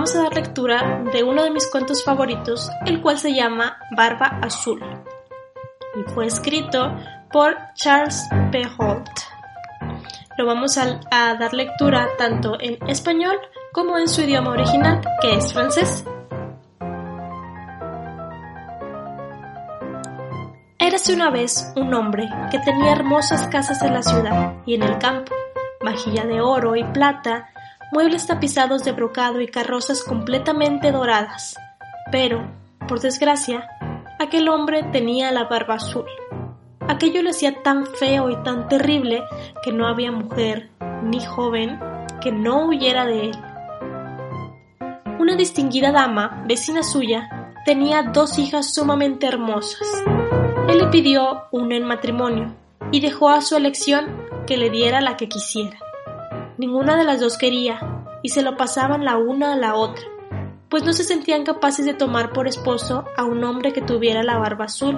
vamos a dar lectura de uno de mis cuentos favoritos, el cual se llama Barba Azul, y fue escrito por Charles P. Holt. Lo vamos a, a dar lectura tanto en español como en su idioma original, que es francés. Érase una vez un hombre que tenía hermosas casas en la ciudad y en el campo, vajilla de oro y plata, muebles tapizados de brocado y carrozas completamente doradas. Pero, por desgracia, aquel hombre tenía la barba azul. Aquello le hacía tan feo y tan terrible que no había mujer, ni joven, que no huyera de él. Una distinguida dama, vecina suya, tenía dos hijas sumamente hermosas. Él le pidió una en matrimonio y dejó a su elección que le diera la que quisiera. Ninguna de las dos quería y se lo pasaban la una a la otra, pues no se sentían capaces de tomar por esposo a un hombre que tuviera la barba azul.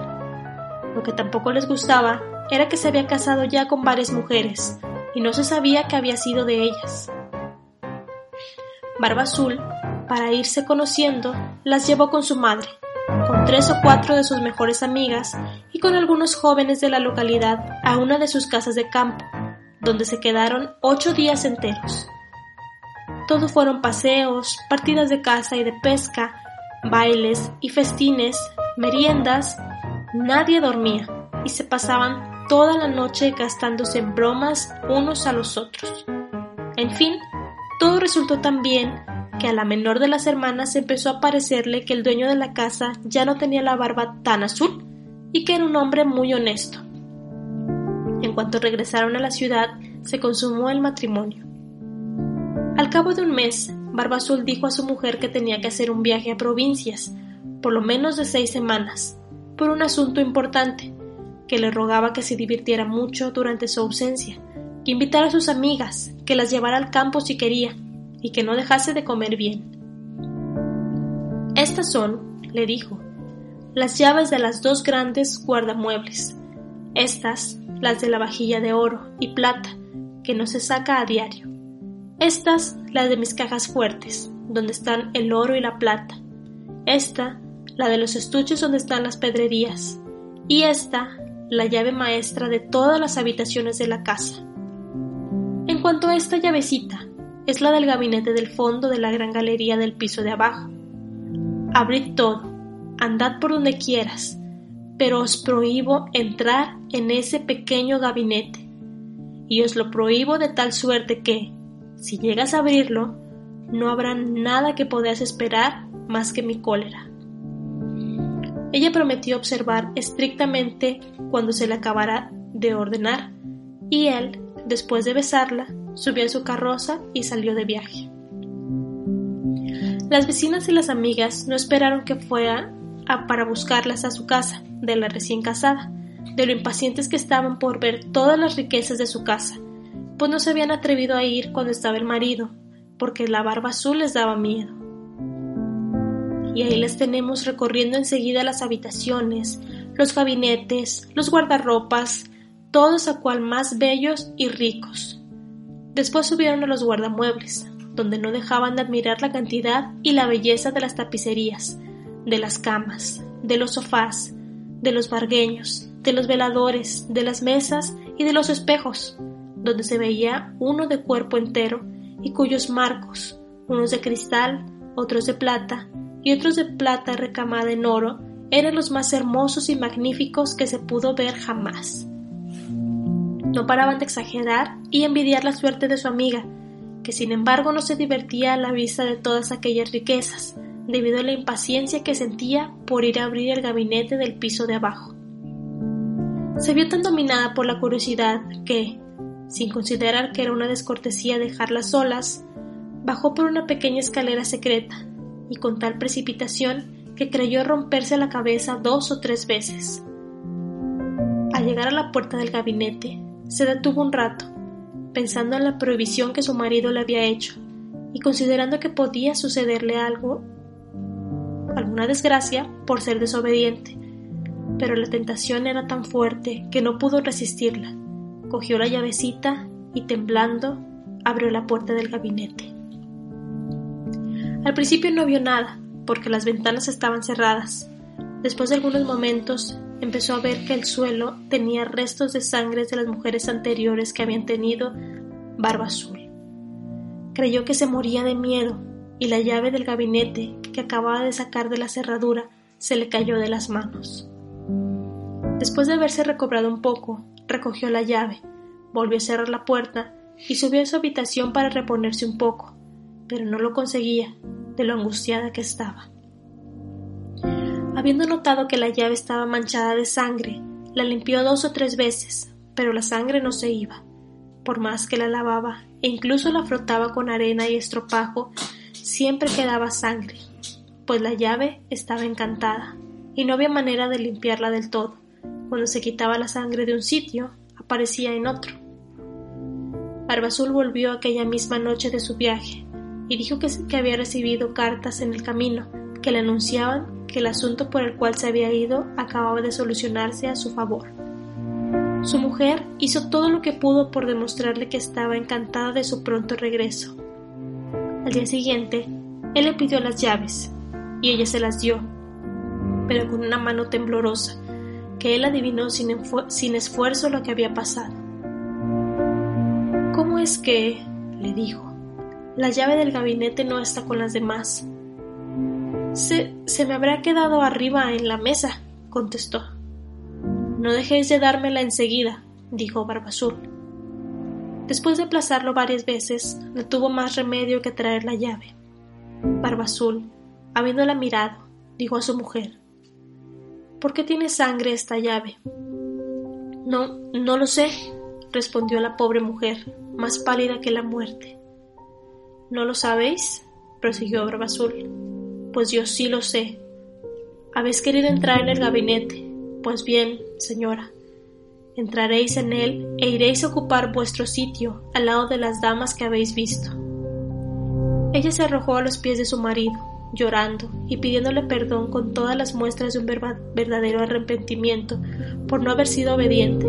Lo que tampoco les gustaba era que se había casado ya con varias mujeres y no se sabía qué había sido de ellas. Barba Azul para irse conociendo, las llevó con su madre, con tres o cuatro de sus mejores amigas y con algunos jóvenes de la localidad a una de sus casas de campo, donde se quedaron ocho días enteros. Todo fueron paseos, partidas de caza y de pesca, bailes y festines, meriendas. Nadie dormía y se pasaban toda la noche gastándose en bromas unos a los otros. En fin, todo resultó tan bien que a la menor de las hermanas empezó a parecerle que el dueño de la casa ya no tenía la barba tan azul y que era un hombre muy honesto. En cuanto regresaron a la ciudad, se consumó el matrimonio. Al cabo de un mes, Barba Azul dijo a su mujer que tenía que hacer un viaje a provincias, por lo menos de seis semanas, por un asunto importante, que le rogaba que se divirtiera mucho durante su ausencia, que invitara a sus amigas, que las llevara al campo si quería, y que no dejase de comer bien. Estas son, le dijo, las llaves de las dos grandes guardamuebles, estas las de la vajilla de oro y plata, que no se saca a diario, estas las de mis cajas fuertes, donde están el oro y la plata, esta la de los estuches donde están las pedrerías, y esta la llave maestra de todas las habitaciones de la casa. En cuanto a esta llavecita, es la del gabinete del fondo de la gran galería del piso de abajo. Abrid todo, andad por donde quieras, pero os prohíbo entrar en ese pequeño gabinete, y os lo prohíbo de tal suerte que, si llegas a abrirlo, no habrá nada que podáis esperar más que mi cólera. Ella prometió observar estrictamente cuando se le acabara de ordenar, y él, después de besarla, subió a su carroza y salió de viaje. Las vecinas y las amigas no esperaron que fuera a para buscarlas a su casa, de la recién casada, de lo impacientes que estaban por ver todas las riquezas de su casa, pues no se habían atrevido a ir cuando estaba el marido, porque la barba azul les daba miedo. Y ahí les tenemos recorriendo enseguida las habitaciones, los gabinetes, los guardarropas, todos a cual más bellos y ricos. Después subieron a los guardamuebles, donde no dejaban de admirar la cantidad y la belleza de las tapicerías, de las camas, de los sofás, de los bargueños, de los veladores, de las mesas y de los espejos, donde se veía uno de cuerpo entero y cuyos marcos, unos de cristal, otros de plata y otros de plata recamada en oro, eran los más hermosos y magníficos que se pudo ver jamás. No paraban de exagerar y envidiar la suerte de su amiga, que sin embargo no se divertía a la vista de todas aquellas riquezas, debido a la impaciencia que sentía por ir a abrir el gabinete del piso de abajo. Se vio tan dominada por la curiosidad que, sin considerar que era una descortesía dejarlas solas, bajó por una pequeña escalera secreta, y con tal precipitación que creyó romperse la cabeza dos o tres veces. Al llegar a la puerta del gabinete, se detuvo un rato, pensando en la prohibición que su marido le había hecho, y considerando que podía sucederle algo, alguna desgracia, por ser desobediente. Pero la tentación era tan fuerte que no pudo resistirla. Cogió la llavecita y temblando abrió la puerta del gabinete. Al principio no vio nada, porque las ventanas estaban cerradas. Después de algunos momentos, empezó a ver que el suelo tenía restos de sangre de las mujeres anteriores que habían tenido barba azul. Creyó que se moría de miedo y la llave del gabinete que acababa de sacar de la cerradura se le cayó de las manos. Después de haberse recobrado un poco, recogió la llave, volvió a cerrar la puerta y subió a su habitación para reponerse un poco, pero no lo conseguía de lo angustiada que estaba. Habiendo notado que la llave estaba manchada de sangre, la limpió dos o tres veces, pero la sangre no se iba. Por más que la lavaba e incluso la frotaba con arena y estropajo, siempre quedaba sangre, pues la llave estaba encantada y no había manera de limpiarla del todo. Cuando se quitaba la sangre de un sitio, aparecía en otro. Barbazul volvió aquella misma noche de su viaje y dijo que, que había recibido cartas en el camino que le anunciaban que el asunto por el cual se había ido acababa de solucionarse a su favor. Su mujer hizo todo lo que pudo por demostrarle que estaba encantada de su pronto regreso. Al día siguiente, él le pidió las llaves, y ella se las dio, pero con una mano temblorosa, que él adivinó sin, esfuerzo lo que había pasado. ¿Cómo es que? le dijo. La llave del gabinete no está con las demás. Se, se me habrá quedado arriba en la mesa, contestó. No dejéis de dármela enseguida, dijo Barbazul. Después de aplazarlo varias veces, no tuvo más remedio que traer la llave. Barbazul, habiéndola mirado, dijo a su mujer ¿Por qué tiene sangre esta llave? No, no lo sé, respondió la pobre mujer, más pálida que la muerte. ¿No lo sabéis? prosiguió Barbazul. Pues yo sí lo sé. Habéis querido entrar en el gabinete. Pues bien, señora, entraréis en él e iréis a ocupar vuestro sitio al lado de las damas que habéis visto. Ella se arrojó a los pies de su marido, llorando y pidiéndole perdón con todas las muestras de un verdadero arrepentimiento por no haber sido obediente.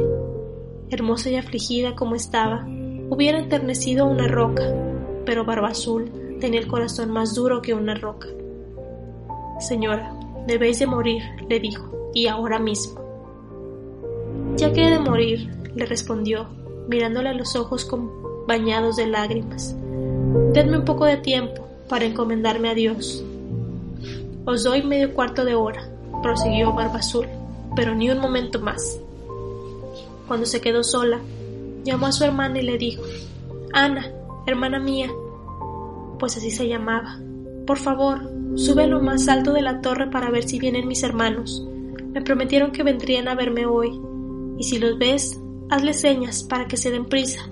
Hermosa y afligida como estaba, hubiera enternecido una roca, pero Barba Azul tenía el corazón más duro que una roca. Señora, debéis de morir, le dijo, y ahora mismo. Ya que he de morir, le respondió, mirándole a los ojos bañados de lágrimas. Denme un poco de tiempo para encomendarme a Dios. Os doy medio cuarto de hora, prosiguió Barba Azul, pero ni un momento más. Cuando se quedó sola, llamó a su hermana y le dijo, Ana, hermana mía, pues así se llamaba, por favor, sube a lo más alto de la torre para ver si vienen mis hermanos. Me prometieron que vendrían a verme hoy, y si los ves, hazle señas para que se den prisa.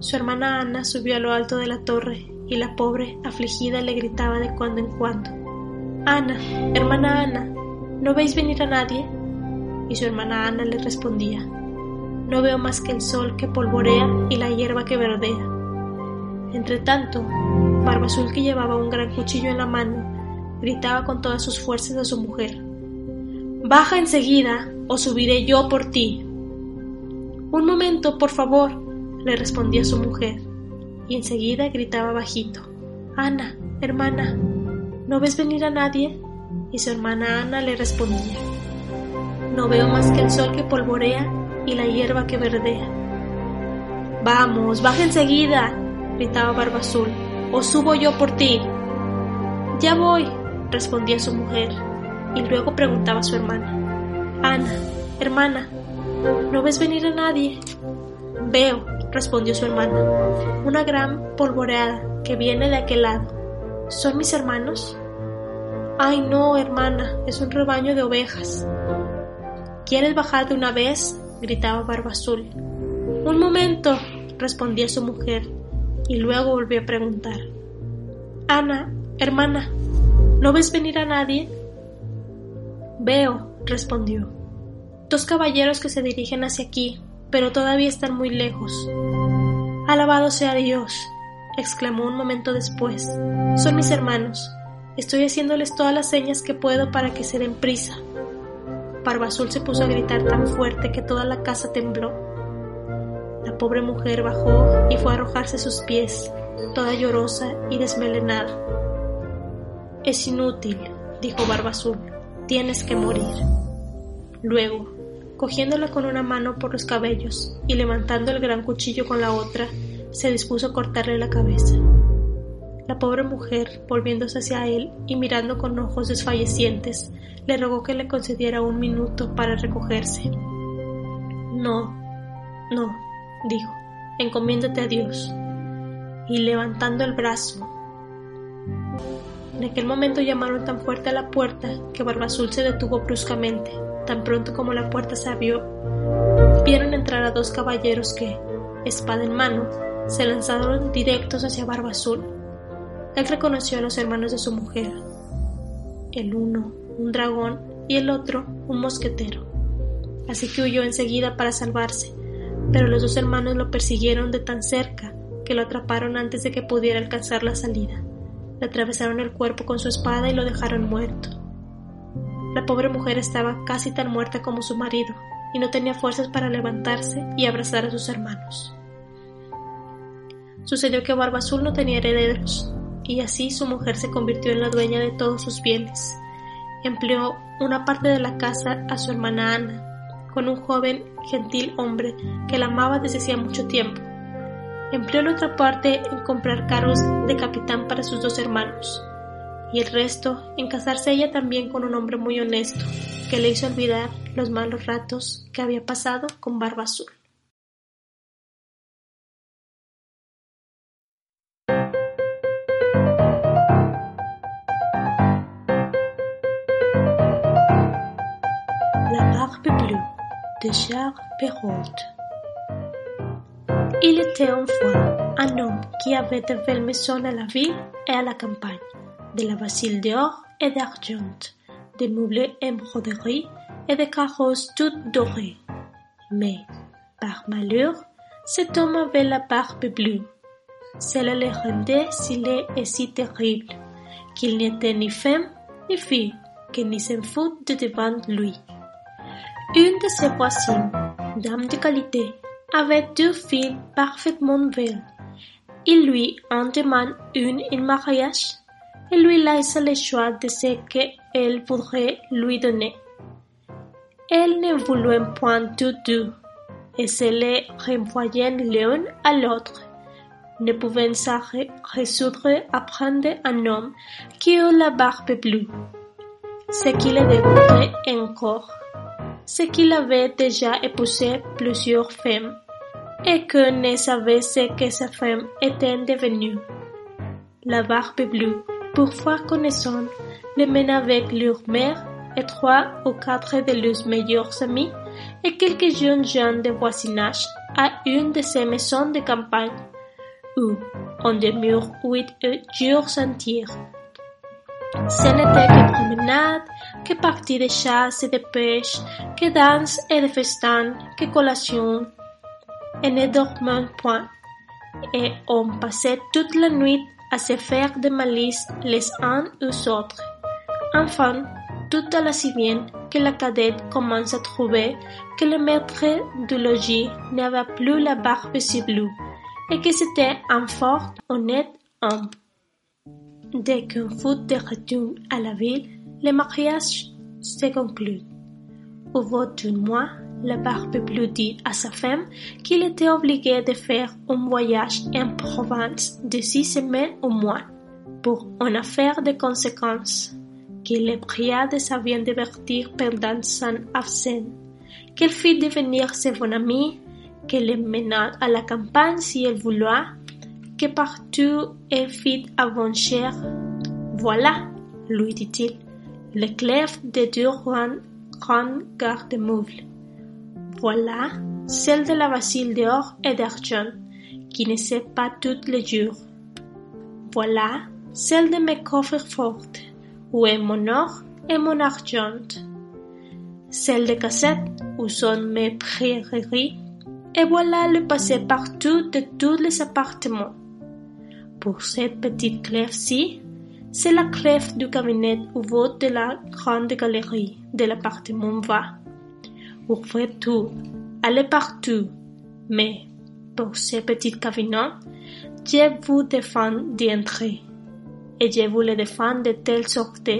Su hermana Ana subió a lo alto de la torre y la pobre, afligida, le gritaba de cuando en cuando. Ana, hermana Ana, ¿no veis venir a nadie? Y su hermana Ana le respondía, No veo más que el sol que polvorea y la hierba que verdea. Entretanto, Barba Azul, que llevaba un gran cuchillo en la mano, gritaba con todas sus fuerzas a su mujer. Baja enseguida, o subiré yo por ti. Un momento, por favor, le respondía su mujer, y enseguida gritaba bajito. Ana, hermana, ¿no ves venir a nadie? Y su hermana Ana le respondía. No veo más que el sol que polvorea y la hierba que verdea. Vamos, baja enseguida, gritaba Barba Azul, o subo yo por ti. Ya voy, respondía su mujer, y luego preguntaba a su hermana. Ana, hermana, ¿no ves venir a nadie? Veo, respondió su hermana, una gran polvoreada que viene de aquel lado. ¿Son mis hermanos? Ay, no, hermana, es un rebaño de ovejas. ¿Quieres bajar de una vez? gritaba Barba Azul. Un momento, respondía su mujer, y luego volvió a preguntar. Ana, hermana, ¿no ves venir a nadie? Veo, respondió. Dos caballeros que se dirigen hacia aquí, pero todavía están muy lejos. Alabado sea Dios, exclamó un momento después. Son mis hermanos. Estoy haciéndoles todas las señas que puedo para que se den prisa. Barba Azul se puso a gritar tan fuerte que toda la casa tembló. La pobre mujer bajó y fue a arrojarse a sus pies, toda llorosa y desmelenada. Es inútil, dijo Barba Azul. Tienes que morir. Luego, cogiéndola con una mano por los cabellos y levantando el gran cuchillo con la otra, se dispuso a cortarle la cabeza. La pobre mujer, volviéndose hacia él y mirando con ojos desfallecientes, le rogó que le concediera un minuto para recogerse. No, no, dijo, encomiéndate a Dios. Y levantando el brazo. En aquel momento llamaron tan fuerte a la puerta que Barbazul se detuvo bruscamente. Tan pronto como la puerta se abrió, vieron entrar a dos caballeros que, espada en mano, se lanzaron directos hacia Barba Azul. Él reconoció a los hermanos de su mujer, el uno un dragón y el otro un mosquetero. Así que huyó enseguida para salvarse, pero los dos hermanos lo persiguieron de tan cerca que lo atraparon antes de que pudiera alcanzar la salida. Le atravesaron el cuerpo con su espada y lo dejaron muerto. La pobre mujer estaba casi tan muerta como su marido, y no tenía fuerzas para levantarse y abrazar a sus hermanos. Sucedió que Barba Azul no tenía herederos, y así su mujer se convirtió en la dueña de todos sus bienes. Empleó una parte de la casa a su hermana Ana, con un joven, gentil hombre que la amaba desde hacía mucho tiempo. Empleó la otra parte en comprar carros de capitán para sus dos hermanos, y el resto en casarse ella también con un hombre muy honesto, que le hizo olvidar los malos ratos que había pasado con Barba Azul. de Charles Perrault. Il était une fois un homme qui avait de belles maisons à la ville et à la campagne, de la vasile d'or et d'argent, des meubles embroderies et des carrosses toutes dorées. Mais, par malheur, cet homme avait la barbe bleue. Cela le rendait si laid et si terrible qu'il n'était ni femme ni fille, que ni s'en fout de devant lui. Une de ses voisines, dame de qualité, avait deux filles parfaitement belles. Il lui en demande une en mariage et lui laisse le choix de ce qu'elle voudrait lui donner. Elle ne voulait point toutes deux, et se les renvoyait l'une à l'autre, ne pouvant se résoudre à prendre un homme qui eut la barbe bleue, ce qui le dégoûtait encore c'est qu'il avait déjà épousé plusieurs femmes et que ne savait ce que sa femme était devenue. La barbe bleue, parfois connaissant, les mène avec leur mère et trois ou quatre de leurs meilleurs amis et quelques jeunes gens de voisinage à une de ces maisons de campagne où on demeure huit jours entiers. Ce n'était que promenade, que partie de chasse et de pêche, que danse et de festin, que collation, et ne dormant point. Et on passait toute la nuit à se faire des malices les uns aux autres. Enfin, tout alla si bien que la cadette commence à trouver que le maître du logis n'avait plus la barbe si bleue et que c'était un fort honnête homme. Dès qu'un fut de retour à la ville, le mariage se conclut. Au bout d'un mois, la barbe dit à sa femme qu'il était obligé de faire un voyage en province de six semaines au mois pour une affaire de conséquences, qu'il le pria de sa bien divertir pendant son absence, qu'elle fit devenir ses bons amis, qu'elle le mena à la campagne si elle voulait, que partout elle fit avancer. Voilà, lui dit-il, le clef de deux grands garde-meubles. Voilà celle de la vasile d'or et d'argent, qui ne sait pas tous les jours. Voilà celle de mes coffres forts, où est mon or et mon argent. Celle de cassette, où sont mes prairies, et voilà le passé partout de tous les appartements. Pour cette petite clef-ci, c'est la clef du cabinet ouvert de la grande galerie de l'appartement va. Ouvrez tout, allez partout, mais pour ce petit cabinet, je vous défends d'y entrer. et je vous le défends de telle sorte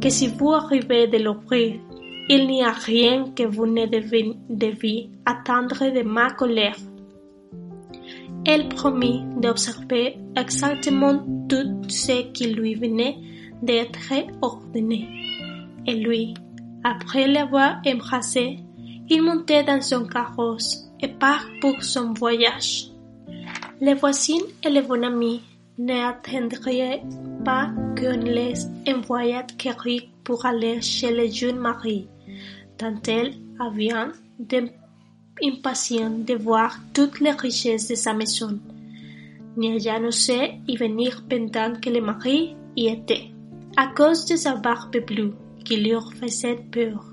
que si vous arrivez de l'ouvrir, il n'y a rien que vous ne deviez attendre de ma colère. Elle promit d'observer exactement tout ce qui lui venait d'être ordonné. Et lui, après l'avoir embrassé, il montait dans son carrosse et part pour son voyage. Les voisines et les bons amis n'attendraient pas qu'on les envoyât quérir pour aller chez le jeune mari, tant elles avaient impatient de voir toutes les richesses de sa maison. Nia n'osait y venir pendant que le mari y était, à cause de sa barbe bleue qui lui faisait peur.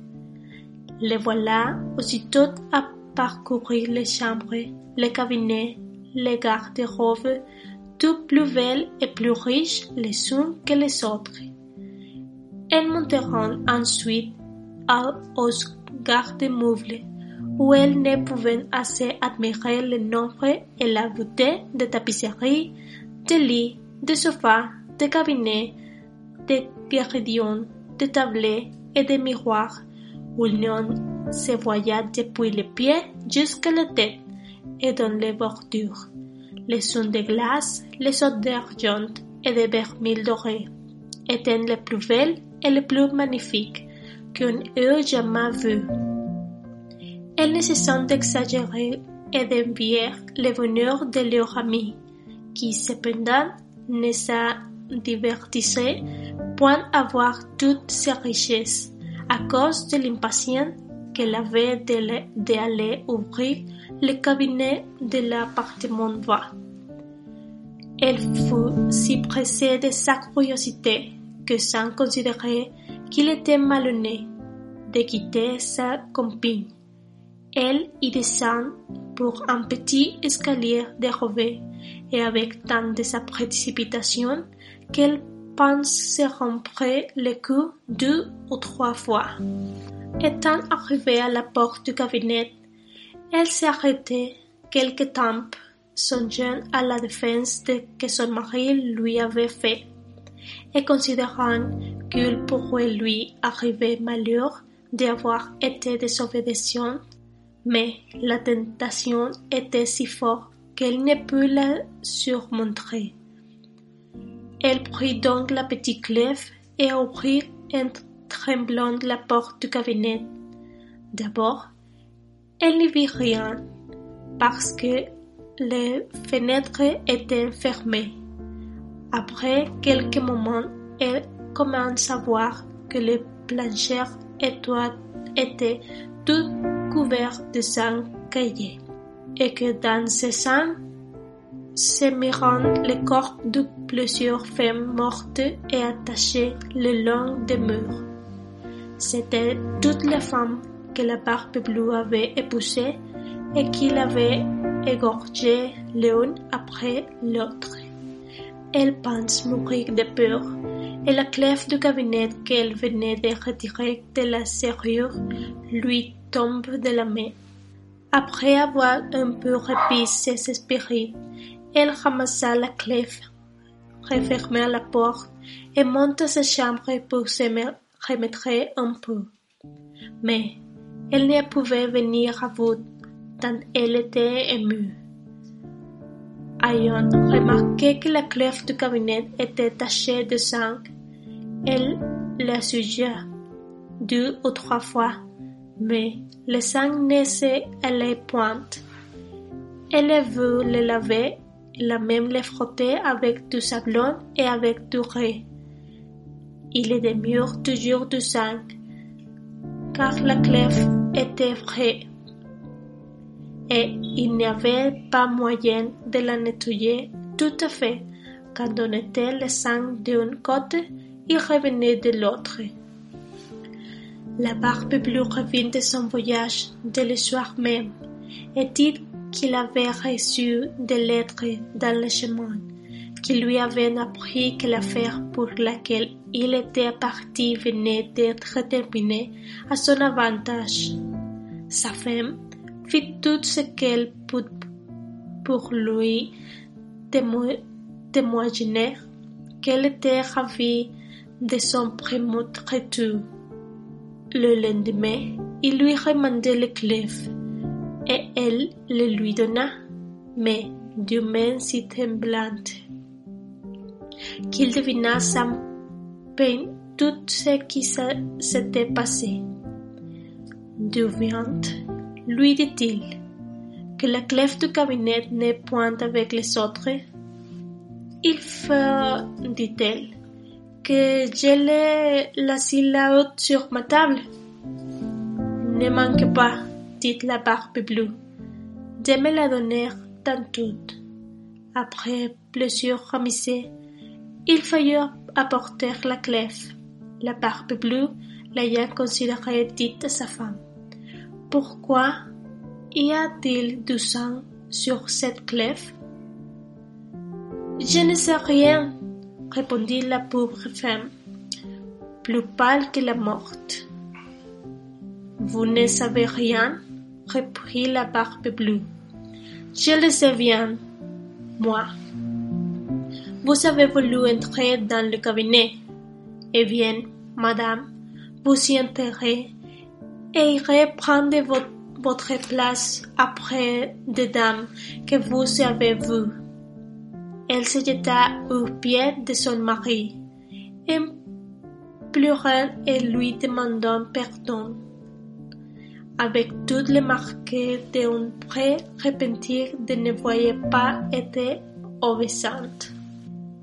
Le voilà aussitôt à parcourir les chambres, les cabinets, les garde-robes, toutes plus belles et plus riches les unes que les autres. Elles monteront ensuite aux garde-meubles où elles ne pouvaient assez admirer le nombre et la beauté de tapisseries, de lits, de sofas, de cabinets, de guéridons, de tablets et de miroirs, où l'on se voyait depuis les pieds jusqu'à la tête et dans les bordures. Les sons de glace, les autres d'argent et de vermil doré étaient les plus belles et les plus magnifiques qu'on ait jamais vues. Elles ne d'exagérer et d'envier le bonheur de leurs amis, qui cependant ne se divertissaient point à voir toutes ces richesses, à cause de l'impatience qu'elle avait d'aller ouvrir le cabinet de l'appartement bas. Elle fut si pressée de sa curiosité que sans considérer qu'il était malhonnête de quitter sa compagne elle y descend pour un petit escalier dérobé et avec tant de sa précipitation qu'elle pense se rompre le cou deux ou trois fois. Étant arrivée à la porte du cabinet, elle s'est arrêtée quelque temps, songeant à la défense que son mari lui avait fait, et considérant qu'il pourrait lui arriver malheur d'avoir été désobéissante mais la tentation était si forte qu'elle ne put la surmonter. Elle prit donc la petite clef et ouvrit en tremblant la porte du cabinet. D'abord, elle n'y vit rien parce que les fenêtres étaient fermées. Après quelques moments, elle commence à voir que les planchers étaient tout couvert de sang caillé, et que dans ce sang se mirent les corps de plusieurs femmes mortes et attachées le long des murs. C'étaient toutes les femmes que la barbe bleue avait épousées et qu'il avait égorgées l'une après l'autre. Elle pense mourir de peur et la clef du cabinet qu'elle venait de retirer de la serrure lui tombe de la main. Après avoir un peu repris ses esprits, elle ramassa la clé, referma la porte et monta sa chambre pour se remettre un peu. Mais elle ne pouvait venir à bout tant elle était émue. Ayant remarqué que la clé du cabinet était tachée de sang, elle la sugea deux ou trois fois mais le sang ne s'allait point. Elle vu le laver, la même le frotter avec du sablon et avec du riz. Il est de murs toujours du sang, car la clef était vraie, et il n'y avait pas moyen de la nettoyer tout à fait quand on était le sang d'une côté, il revenait de l'autre. La barbe bleue revint de son voyage dès le soir même et dit qu'il avait reçu des lettres dans le chemin, qui lui avaient appris que l'affaire pour laquelle il était parti venait d'être terminée à son avantage. Sa femme fit tout ce qu'elle put pour lui témoigner qu'elle était ravie de son premier retour. Le lendemain, il lui remandait le clef et elle le lui donna, mais d'une main si tremblante qu'il devina sans peine tout ce qui s'était passé. D'où vient, lui dit-il, que la clef du cabinet n'est point avec les autres. Il faut, dit-elle, que j'ai la scie haute sur ma table. Ne manque pas, dit la barbe bleue, de me la donner tantôt. Après plusieurs remises, il fallut apporter la clef. La barbe bleue l'ayant considérée dit à sa femme. Pourquoi y a-t-il du sang sur cette clef? Je ne sais rien, répondit la pauvre femme, plus pâle que la morte. Vous ne savez rien reprit la barbe bleue. Je le sais bien, moi. Vous avez voulu entrer dans le cabinet. Eh bien, madame, vous y entrerez et irez prendre votre, place après des dames que vous avez vues. Elle se jeta aux pieds de son mari et pleurant et lui demandant pardon avec toutes les marques d'un prêt repentir de ne voyait pas été obéissante.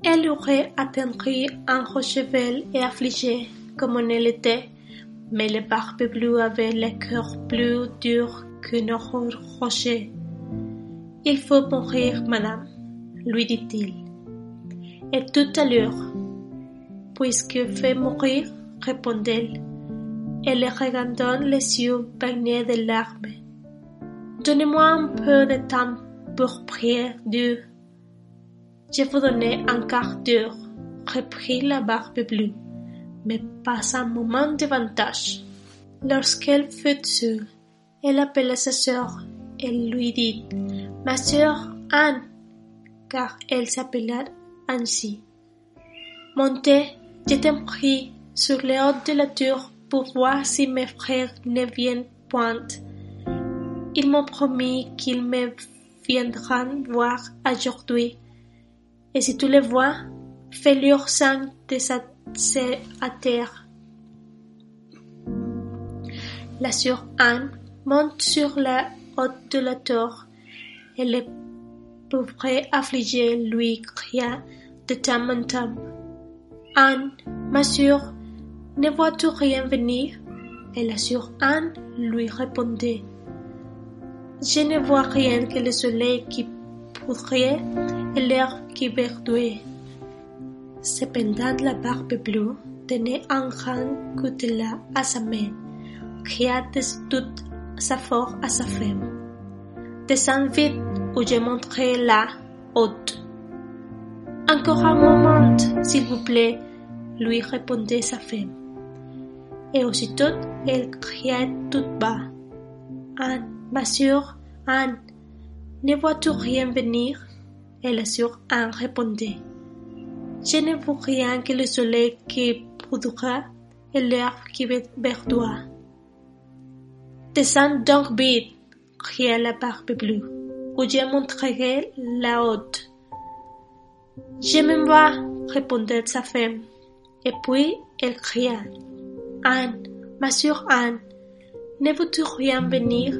Elle aurait attendu un Rochevelle et affligée comme on l'était, mais le barbe bleu avait le cœur plus dur qu'un rocher. Il faut mourir, madame, lui dit-il. Et tout à l'heure, puisque fait mourir, répondit-elle, et le regardant les yeux baignés de larmes. Donnez-moi un peu de temps pour prier Dieu. Je vous donnais un quart d'heure, reprit la barbe bleue, mais pas un moment davantage. Lorsqu'elle fut sûre, elle appela sa sœur et lui dit, Ma sœur Anne, car elle s'appela ainsi. Montez, je t'en prie, sur les hautes de la tour pour voir si mes frères ne viennent point. Ils m'ont promis qu'ils me viendront voir aujourd'hui. Et si tu les vois, fais-leur sang de à terre. La sœur Anne monte sur la haute de la tour et le pauvre affligé lui cria de temps en temps. Anne, ma sœur, ne vois-tu rien venir? Et la sœur Anne lui répondait Je ne vois rien que le soleil qui poudrait et l'air qui verdouait. Cependant, la barbe bleue tenait un grand coutelas à sa main, cria de toute sa force à sa femme. Descends vite ou je montrerai la haute. Encore un moment, s'il vous plaît, lui répondait sa femme et aussitôt elle criait tout bas. Anne, ma sœur, Anne, ne vois-tu rien venir? Et la sœur Anne répondait. Je ne vois rien que le soleil qui poudra et l'herbe qui verdoie. Descends donc vite, cria la barbe bleue, ou je montrerai la haute. Je m'en vais, répondait sa femme, et puis elle cria. Anne, ma sœur Anne, ne veux-tu rien venir?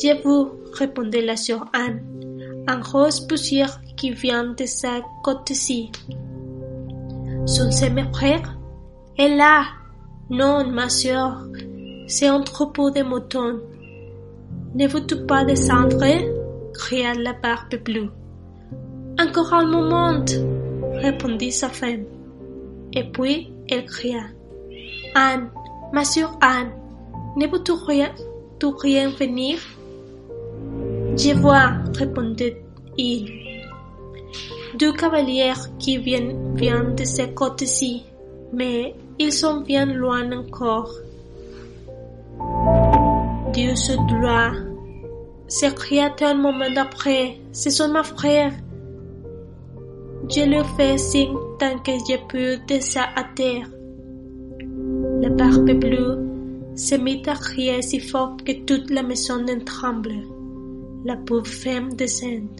Je vous, répondait la sœur Anne, un rose poussière qui vient de sa côte-ci. Sont-ce mes frères Et là Non, ma sœur, c'est un troupeau de moutons. Ne veux-tu pas descendre? cria la barbe bleue. Encore un moment, répondit sa femme. Et puis elle cria. Anne, ma sœur Anne, ne veux-tu rien, rien venir? Je vois, répondait-il. Deux cavaliers qui viennent, viennent de ce côté-ci, mais ils sont bien loin encore. Dieu se doit, s'écria un moment après, ce sont mes frères. Je lui fais signe tant que j'ai pu de ça à terre. La barbe bleue se mit à crier si fort que toute la maison en tremble. La pauvre femme descend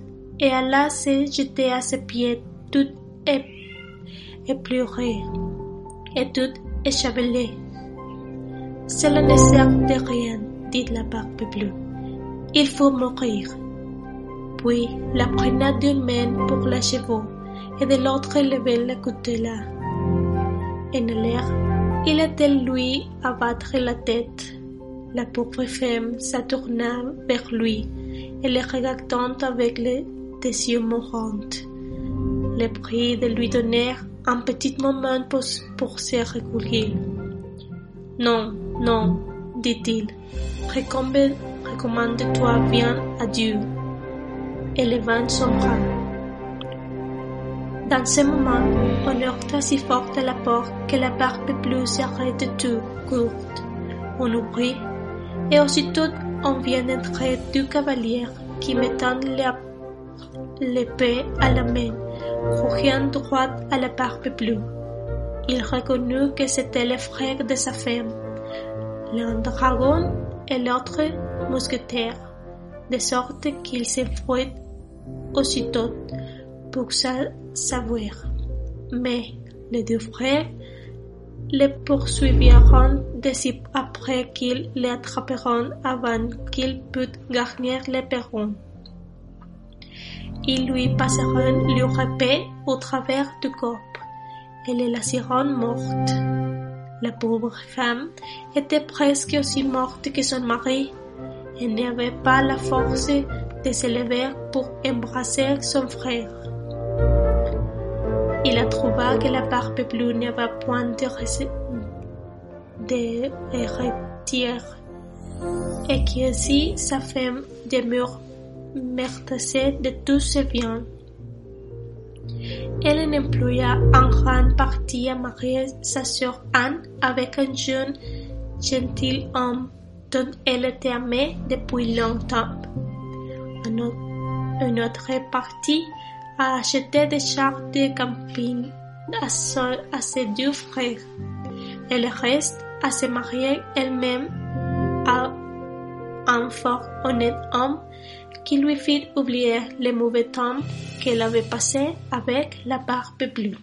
et alla se jeter à ses pieds toute épleurée et toute échevelée. Cela ne sert de rien, dit la barbe bleue. Il faut mourir. Puis la prena d'une main pour l'achever et de l'autre lever la coutelas. En l'air, il était lui à battre la tête. La pauvre femme se tourna vers lui et le regardant avec les yeux mourants. Le prit de lui donner un petit moment pour, pour se recueillir. Non, non, dit-il, recommande-toi bien à Dieu. Et le vent son bras. Dans ce moment, on heurta si fort à la porte que la barbe bleue s'arrête tout courte. On ouvrit, et aussitôt on vient d'entrer deux cavaliers qui mettant l'épée à la main, courant droit à la barbe bleue. Il reconnut que c'était le frère de sa femme, l'un dragon et l'autre mousquetaire, de sorte qu'il s'enfuit aussitôt pour savoir. Mais les deux frères le poursuiviront de après qu'ils l'attraperont avant qu'il pût gagner le perron. Ils lui passeront leur épée au travers du corps et le laisseront morte. La pauvre femme était presque aussi morte que son mari et n'avait pas la force de se lever pour embrasser son frère. Il a trouvé que la barbe bleue n'avait point de, de et qu'ainsi sa femme demeure de tous ses biens. Elle employa en grande partie à marier sa sœur Anne avec un jeune gentilhomme dont elle était aimée depuis longtemps. Une autre partie a acheté des chars de camping à, ses deux frères et le reste à se marier elle-même à un fort honnête homme qui lui fit oublier les mauvais temps qu'elle avait passé avec la barbe bleue.